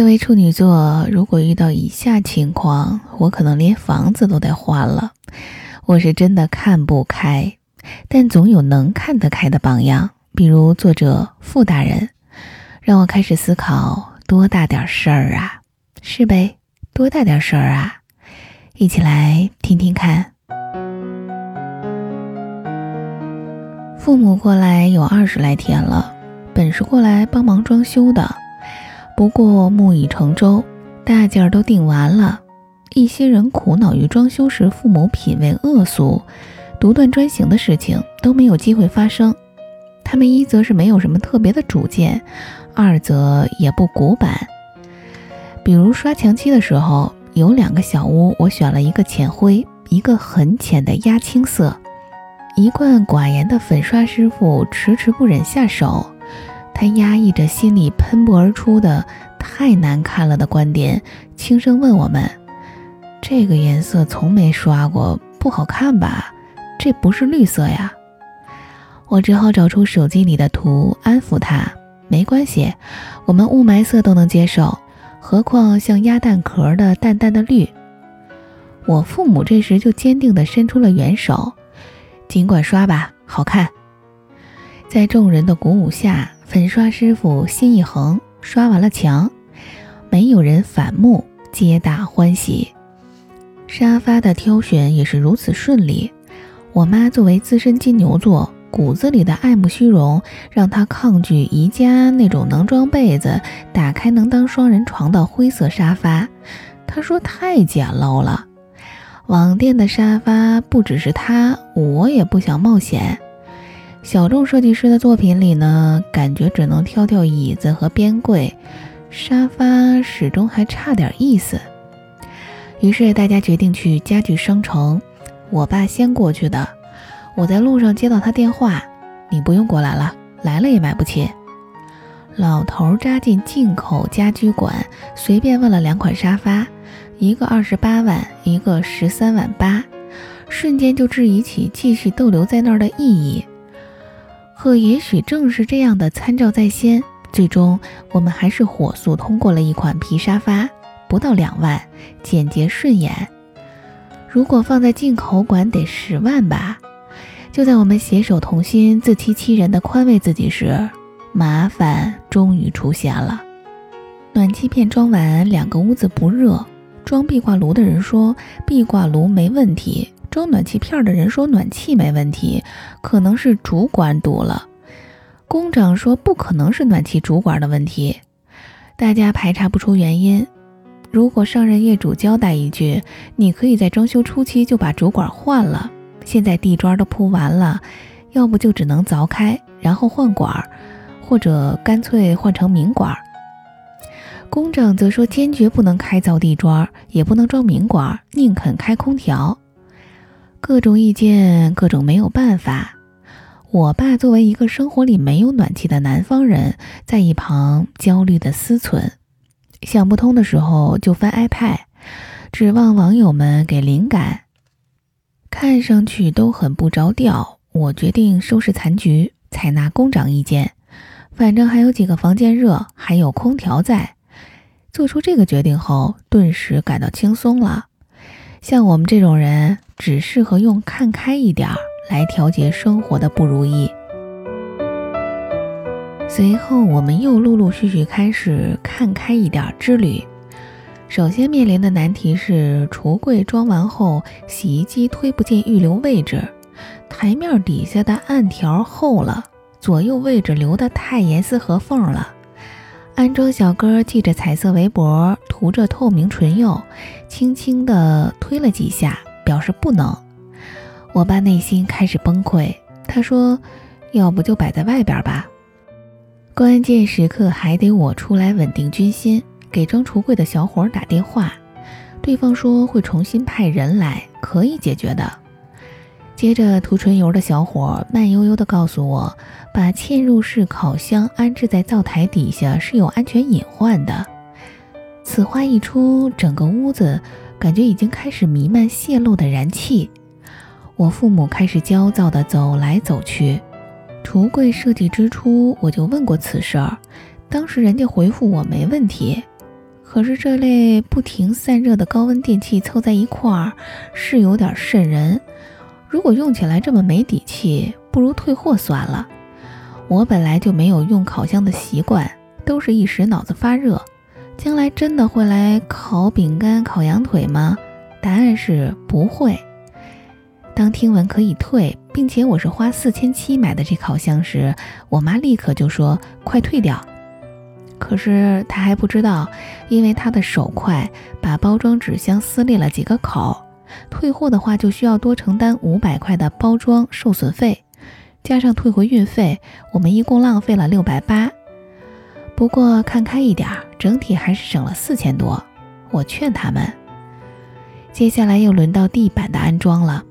作为处女座，如果遇到以下情况，我可能连房子都得换了。我是真的看不开，但总有能看得开的榜样，比如作者傅大人，让我开始思考多大点事儿啊？是呗？多大点事儿啊？一起来听听看。父母过来有二十来天了，本是过来帮忙装修的。不过木已成舟，大件儿都订完了。一些人苦恼于装修时父母品味恶俗，独断专行的事情都没有机会发生。他们一则是没有什么特别的主见，二则也不古板。比如刷墙漆的时候，有两个小屋，我选了一个浅灰，一个很浅的压青色。一贯寡言的粉刷师傅迟迟不忍下手。他压抑着心里喷薄而出的太难看了的观点，轻声问我们：“这个颜色从没刷过，不好看吧？这不是绿色呀。”我只好找出手机里的图安抚他：“没关系，我们雾霾色都能接受，何况像鸭蛋壳的淡淡的绿。”我父母这时就坚定地伸出了援手：“尽管刷吧，好看。”在众人的鼓舞下。粉刷师傅心一横，刷完了墙，没有人反目，皆大欢喜。沙发的挑选也是如此顺利。我妈作为资深金牛座，骨子里的爱慕虚荣，让她抗拒宜家那种能装被子、打开能当双人床的灰色沙发。她说太简陋了。网店的沙发不只是她，我也不想冒险。小众设计师的作品里呢，感觉只能挑挑椅子和边柜，沙发始终还差点意思。于是大家决定去家具商城，我爸先过去的。我在路上接到他电话：“你不用过来了，来了也买不起。”老头扎进进口家居馆，随便问了两款沙发，一个二十八万，一个十三万八，瞬间就质疑起继续逗留在那儿的意义。可也许正是这样的参照在先，最终我们还是火速通过了一款皮沙发，不到两万，简洁顺眼。如果放在进口馆得十万吧。就在我们携手同心、自欺欺人的宽慰自己时，麻烦终于出现了。暖气片装完，两个屋子不热。装壁挂炉的人说壁挂炉没问题。装暖气片的人说暖气没问题，可能是主管堵了。工长说不可能是暖气主管的问题，大家排查不出原因。如果上任业主交代一句，你可以在装修初期就把主管换了。现在地砖都铺完了，要不就只能凿开，然后换管，或者干脆换成明管。工长则说坚决不能开凿地砖，也不能装明管，宁肯开空调。各种意见，各种没有办法。我爸作为一个生活里没有暖气的南方人，在一旁焦虑的思忖，想不通的时候就翻 iPad，指望网友们给灵感。看上去都很不着调，我决定收拾残局，采纳工长意见。反正还有几个房间热，还有空调在。做出这个决定后，顿时感到轻松了。像我们这种人，只适合用看开一点来调节生活的不如意。随后，我们又陆陆续续开始看开一点之旅。首先面临的难题是，橱柜装完后，洗衣机推不进预留位置，台面底下的暗条厚了，左右位置留的太严丝合缝了。安装小哥系着彩色围脖，涂着透明唇釉，轻轻地推了几下，表示不能。我爸内心开始崩溃，他说：“要不就摆在外边吧。”关键时刻还得我出来稳定军心，给装橱柜的小伙打电话，对方说会重新派人来，可以解决的。接着，涂唇油的小伙慢悠悠地告诉我，把嵌入式烤箱安置在灶台底下是有安全隐患的。此话一出，整个屋子感觉已经开始弥漫泄漏的燃气。我父母开始焦躁地走来走去。橱柜设计之初，我就问过此事儿，当时人家回复我没问题。可是这类不停散热的高温电器凑在一块儿是有点瘆人。如果用起来这么没底气，不如退货算了。我本来就没有用烤箱的习惯，都是一时脑子发热。将来真的会来烤饼干、烤羊腿吗？答案是不会。当听闻可以退，并且我是花四千七买的这烤箱时，我妈立刻就说：“快退掉。”可是她还不知道，因为她的手快，把包装纸箱撕裂了几个口。退货的话，就需要多承担五百块的包装受损费。加上退回运费，我们一共浪费了六百八。不过看开一点儿，整体还是省了四千多。我劝他们。接下来又轮到地板的安装了。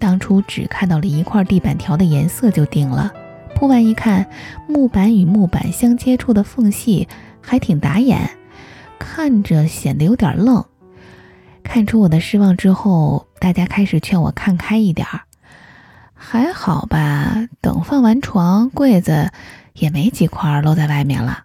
当初只看到了一块地板条的颜色就定了，铺完一看，木板与木板相接触的缝隙还挺打眼，看着显得有点愣。看出我的失望之后，大家开始劝我看开一点儿。还好吧，等放完床柜子，也没几块露在外面了。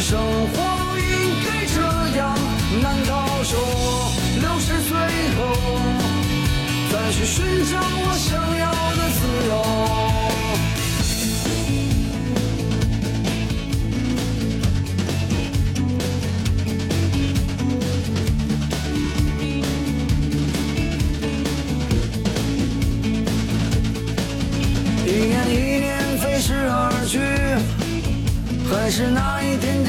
生活应该这样，难道说六十岁后再去寻找我想要的自由？一年一年飞逝而去还是那